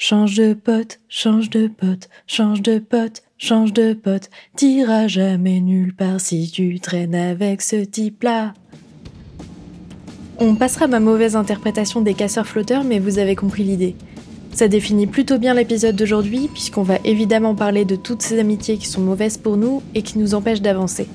Change de pote, change de pote, change de pote, change de pote. T'iras jamais nulle part si tu traînes avec ce type-là. On passera ma mauvaise interprétation des casseurs flotteurs, mais vous avez compris l'idée. Ça définit plutôt bien l'épisode d'aujourd'hui, puisqu'on va évidemment parler de toutes ces amitiés qui sont mauvaises pour nous et qui nous empêchent d'avancer.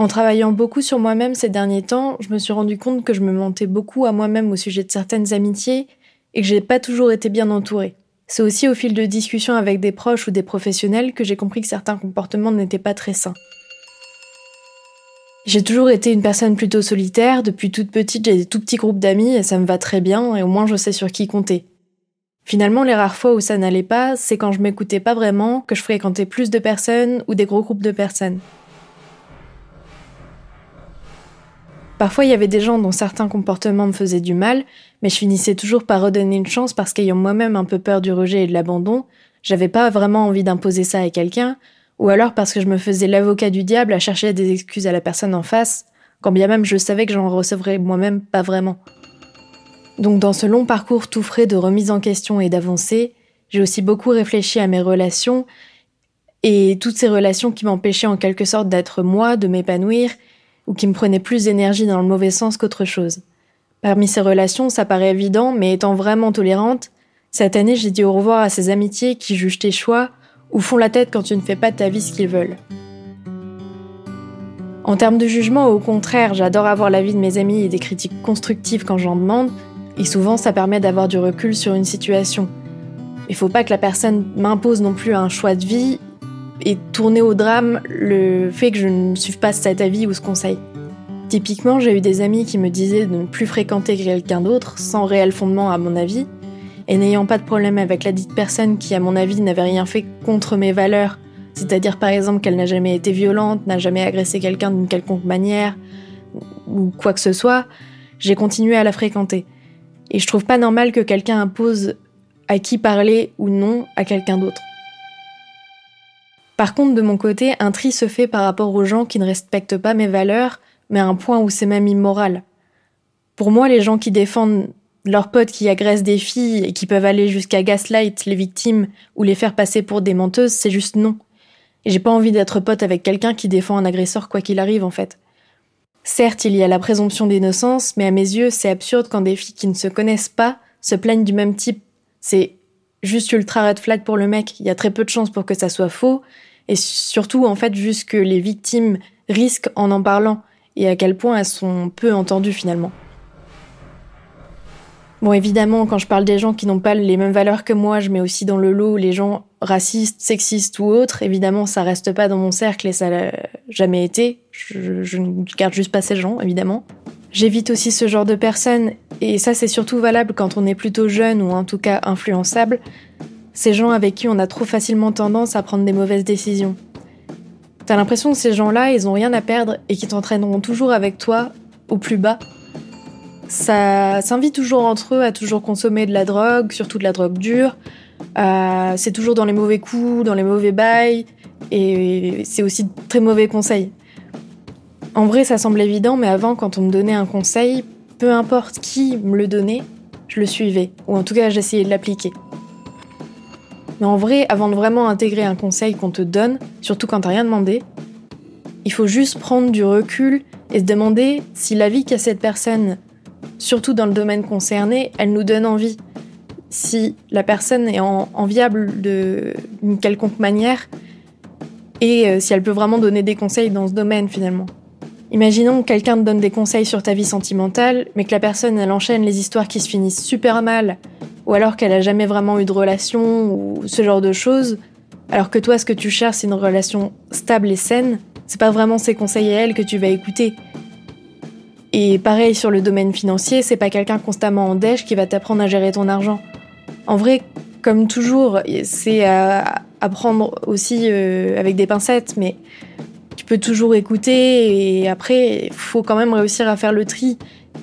En travaillant beaucoup sur moi-même ces derniers temps, je me suis rendu compte que je me mentais beaucoup à moi-même au sujet de certaines amitiés et que j'ai pas toujours été bien entourée. C'est aussi au fil de discussions avec des proches ou des professionnels que j'ai compris que certains comportements n'étaient pas très sains. J'ai toujours été une personne plutôt solitaire, depuis toute petite j'ai des tout petits groupes d'amis et ça me va très bien et au moins je sais sur qui compter. Finalement, les rares fois où ça n'allait pas, c'est quand je m'écoutais pas vraiment, que je fréquentais plus de personnes ou des gros groupes de personnes. Parfois, il y avait des gens dont certains comportements me faisaient du mal, mais je finissais toujours par redonner une chance parce qu'ayant moi-même un peu peur du rejet et de l'abandon, j'avais pas vraiment envie d'imposer ça à quelqu'un, ou alors parce que je me faisais l'avocat du diable à chercher des excuses à la personne en face, quand bien même je savais que j'en recevrais moi-même pas vraiment. Donc dans ce long parcours tout frais de remise en question et d'avancée, j'ai aussi beaucoup réfléchi à mes relations et toutes ces relations qui m'empêchaient en quelque sorte d'être moi, de m'épanouir ou qui me prenait plus d'énergie dans le mauvais sens qu'autre chose. Parmi ces relations, ça paraît évident, mais étant vraiment tolérante, cette année j'ai dit au revoir à ces amitiés qui jugent tes choix ou font la tête quand tu ne fais pas de ta vie ce qu'ils veulent. En termes de jugement, au contraire, j'adore avoir l'avis de mes amis et des critiques constructives quand j'en demande, et souvent ça permet d'avoir du recul sur une situation. Il faut pas que la personne m'impose non plus un choix de vie et tourner au drame le fait que je ne suive pas cet avis ou ce conseil. Typiquement, j'ai eu des amis qui me disaient de ne plus fréquenter quelqu'un d'autre sans réel fondement à mon avis, et n'ayant pas de problème avec la dite personne qui, à mon avis, n'avait rien fait contre mes valeurs, c'est-à-dire par exemple qu'elle n'a jamais été violente, n'a jamais agressé quelqu'un d'une quelconque manière, ou quoi que ce soit, j'ai continué à la fréquenter. Et je trouve pas normal que quelqu'un impose à qui parler ou non à quelqu'un d'autre. Par contre, de mon côté, un tri se fait par rapport aux gens qui ne respectent pas mes valeurs, mais à un point où c'est même immoral. Pour moi, les gens qui défendent leurs potes qui agressent des filles et qui peuvent aller jusqu'à gaslight les victimes ou les faire passer pour des menteuses, c'est juste non. Et j'ai pas envie d'être pote avec quelqu'un qui défend un agresseur quoi qu'il arrive en fait. Certes, il y a la présomption d'innocence, mais à mes yeux, c'est absurde quand des filles qui ne se connaissent pas se plaignent du même type. C'est juste ultra red flag pour le mec. Il y a très peu de chances pour que ça soit faux, et surtout en fait vu ce que les victimes risquent en en parlant et à quel point elles sont peu entendues finalement. Bon évidemment quand je parle des gens qui n'ont pas les mêmes valeurs que moi, je mets aussi dans le lot les gens racistes, sexistes ou autres. Évidemment ça reste pas dans mon cercle et ça l'a jamais été. Je, je ne garde juste pas ces gens évidemment. J'évite aussi ce genre de personnes et ça c'est surtout valable quand on est plutôt jeune ou en tout cas influençable ces gens avec qui on a trop facilement tendance à prendre des mauvaises décisions. T'as l'impression que ces gens-là, ils ont rien à perdre et qu'ils t'entraîneront toujours avec toi au plus bas. Ça s'invite toujours entre eux à toujours consommer de la drogue, surtout de la drogue dure. Euh, c'est toujours dans les mauvais coups, dans les mauvais bails, et c'est aussi de très mauvais conseils. En vrai, ça semble évident, mais avant, quand on me donnait un conseil, peu importe qui me le donnait, je le suivais, ou en tout cas j'essayais de l'appliquer. Mais en vrai, avant de vraiment intégrer un conseil qu'on te donne, surtout quand t'as rien demandé, il faut juste prendre du recul et se demander si la vie qu'a cette personne, surtout dans le domaine concerné, elle nous donne envie. Si la personne est enviable d'une quelconque manière et euh, si elle peut vraiment donner des conseils dans ce domaine finalement. Imaginons que quelqu'un te donne des conseils sur ta vie sentimentale, mais que la personne elle enchaîne les histoires qui se finissent super mal ou alors qu'elle a jamais vraiment eu de relation, ou ce genre de choses, alors que toi, ce que tu cherches, c'est une relation stable et saine, c'est pas vraiment ses conseils à elle que tu vas écouter. Et pareil sur le domaine financier, c'est pas quelqu'un constamment en dèche qui va t'apprendre à gérer ton argent. En vrai, comme toujours, c'est à, prendre aussi euh, avec des pincettes, mais tu peux toujours écouter et après, faut quand même réussir à faire le tri.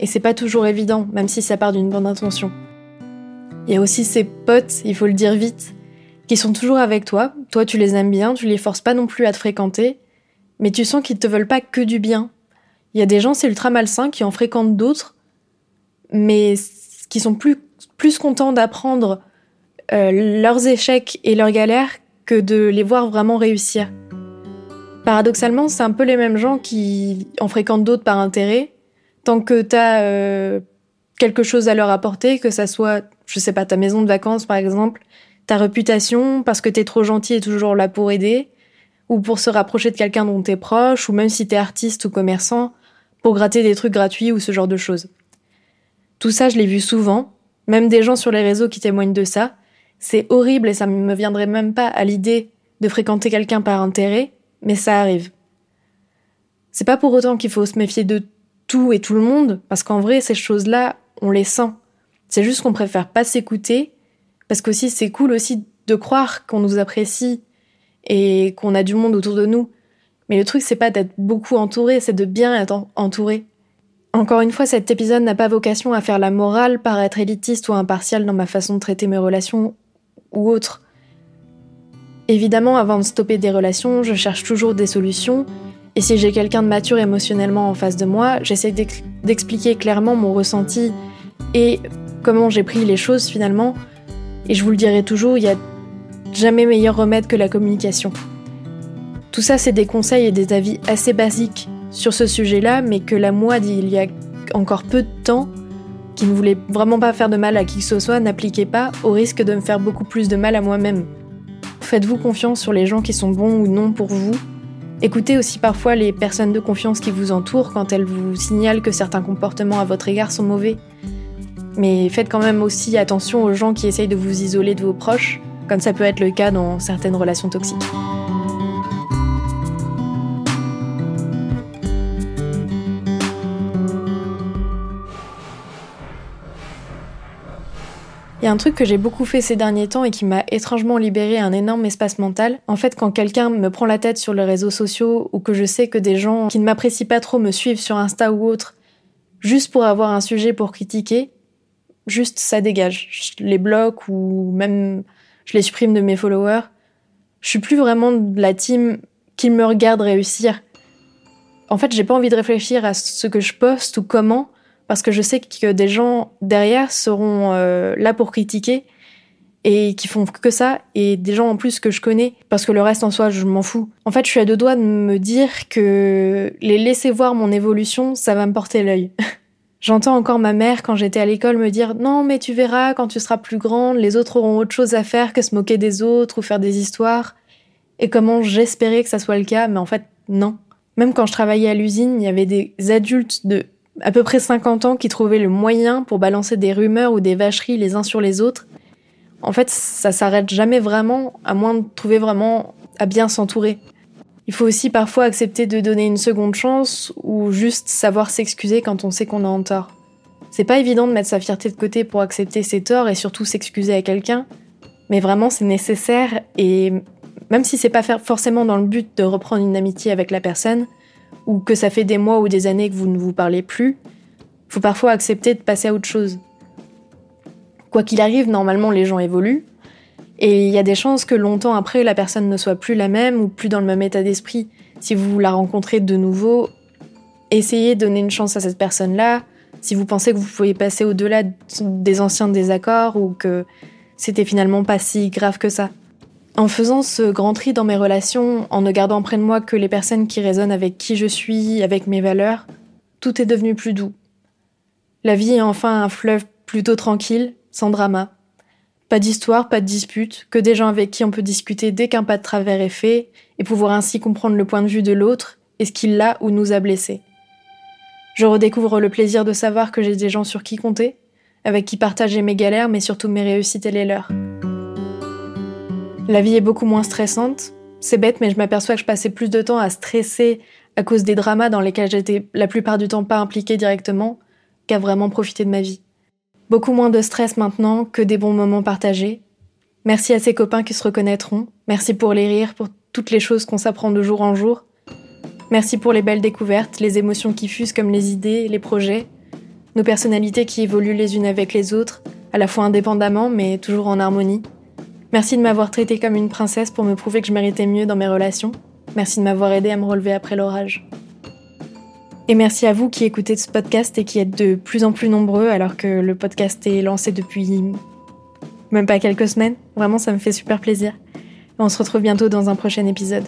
Et c'est pas toujours évident, même si ça part d'une bonne intention. Il y a aussi ses potes, il faut le dire vite. qui sont toujours avec toi. Toi, tu les aimes bien, tu les forces pas non plus à te fréquenter, mais tu sens qu'ils te veulent pas que du bien. Il y a des gens, c'est ultra malsain, qui en fréquentent d'autres, mais qui sont plus, plus contents d'apprendre euh, leurs échecs et leurs galères que de les voir vraiment réussir. Paradoxalement, c'est un peu les mêmes gens qui en fréquentent d'autres par intérêt, tant que t'as euh, quelque chose à leur apporter, que ça soit, je sais pas, ta maison de vacances par exemple, ta réputation, parce que t'es trop gentil et toujours là pour aider, ou pour se rapprocher de quelqu'un dont t'es proche, ou même si t'es artiste ou commerçant, pour gratter des trucs gratuits ou ce genre de choses. Tout ça, je l'ai vu souvent, même des gens sur les réseaux qui témoignent de ça. C'est horrible et ça ne me viendrait même pas à l'idée de fréquenter quelqu'un par intérêt, mais ça arrive. C'est pas pour autant qu'il faut se méfier de tout et tout le monde, parce qu'en vrai, ces choses-là, on les sent. C'est juste qu'on préfère pas s'écouter, parce qu'aussi c'est cool aussi de croire qu'on nous apprécie et qu'on a du monde autour de nous. Mais le truc, c'est pas d'être beaucoup entouré, c'est de bien être entouré. Encore une fois, cet épisode n'a pas vocation à faire la morale, par être élitiste ou impartial dans ma façon de traiter mes relations ou autres. Évidemment, avant de stopper des relations, je cherche toujours des solutions, et si j'ai quelqu'un de mature émotionnellement en face de moi, j'essaie d'expliquer clairement mon ressenti et comment j'ai pris les choses finalement, et je vous le dirai toujours, il y a jamais meilleur remède que la communication. Tout ça, c'est des conseils et des avis assez basiques sur ce sujet-là, mais que la moi d'il y a encore peu de temps, qui ne voulait vraiment pas faire de mal à qui que ce soit, n'appliquait pas, au risque de me faire beaucoup plus de mal à moi-même. Faites-vous confiance sur les gens qui sont bons ou non pour vous. Écoutez aussi parfois les personnes de confiance qui vous entourent quand elles vous signalent que certains comportements à votre égard sont mauvais. Mais faites quand même aussi attention aux gens qui essayent de vous isoler de vos proches, comme ça peut être le cas dans certaines relations toxiques. Il y a un truc que j'ai beaucoup fait ces derniers temps et qui m'a étrangement libéré un énorme espace mental. En fait, quand quelqu'un me prend la tête sur les réseaux sociaux ou que je sais que des gens qui ne m'apprécient pas trop me suivent sur Insta ou autre, juste pour avoir un sujet pour critiquer, juste ça dégage. Je les bloque ou même je les supprime de mes followers. Je suis plus vraiment de la team qui me regarde réussir. En fait, j'ai pas envie de réfléchir à ce que je poste ou comment parce que je sais que des gens derrière seront euh, là pour critiquer et qui font que ça, et des gens en plus que je connais, parce que le reste en soi, je m'en fous. En fait, je suis à deux doigts de me dire que les laisser voir mon évolution, ça va me porter l'œil. J'entends encore ma mère quand j'étais à l'école me dire non mais tu verras quand tu seras plus grande, les autres auront autre chose à faire que se moquer des autres ou faire des histoires. Et comment j'espérais que ça soit le cas, mais en fait non. Même quand je travaillais à l'usine, il y avait des adultes de à peu près 50 ans qui trouvaient le moyen pour balancer des rumeurs ou des vacheries les uns sur les autres. En fait, ça s'arrête jamais vraiment, à moins de trouver vraiment à bien s'entourer. Il faut aussi parfois accepter de donner une seconde chance ou juste savoir s'excuser quand on sait qu'on a en tort. C'est pas évident de mettre sa fierté de côté pour accepter ses torts et surtout s'excuser à quelqu'un, mais vraiment c'est nécessaire et même si c'est pas forcément dans le but de reprendre une amitié avec la personne, ou que ça fait des mois ou des années que vous ne vous parlez plus, faut parfois accepter de passer à autre chose. Quoi qu'il arrive, normalement les gens évoluent, et il y a des chances que longtemps après la personne ne soit plus la même ou plus dans le même état d'esprit. Si vous la rencontrez de nouveau, essayez de donner une chance à cette personne-là. Si vous pensez que vous pouvez passer au-delà des anciens désaccords ou que c'était finalement pas si grave que ça. En faisant ce grand tri dans mes relations, en ne gardant près de moi que les personnes qui résonnent avec qui je suis, avec mes valeurs, tout est devenu plus doux. La vie est enfin un fleuve plutôt tranquille, sans drama. Pas d'histoire, pas de dispute, que des gens avec qui on peut discuter dès qu'un pas de travers est fait, et pouvoir ainsi comprendre le point de vue de l'autre et ce qu'il l'a ou nous a blessés. Je redécouvre le plaisir de savoir que j'ai des gens sur qui compter, avec qui partager mes galères mais surtout mes réussites et les leurs. La vie est beaucoup moins stressante. C'est bête, mais je m'aperçois que je passais plus de temps à stresser à cause des dramas dans lesquels j'étais la plupart du temps pas impliquée directement qu'à vraiment profiter de ma vie. Beaucoup moins de stress maintenant que des bons moments partagés. Merci à ces copains qui se reconnaîtront. Merci pour les rires, pour toutes les choses qu'on s'apprend de jour en jour. Merci pour les belles découvertes, les émotions qui fusent comme les idées, les projets, nos personnalités qui évoluent les unes avec les autres, à la fois indépendamment mais toujours en harmonie. Merci de m'avoir traité comme une princesse pour me prouver que je méritais mieux dans mes relations. Merci de m'avoir aidé à me relever après l'orage. Et merci à vous qui écoutez ce podcast et qui êtes de plus en plus nombreux alors que le podcast est lancé depuis même pas quelques semaines. Vraiment, ça me fait super plaisir. On se retrouve bientôt dans un prochain épisode.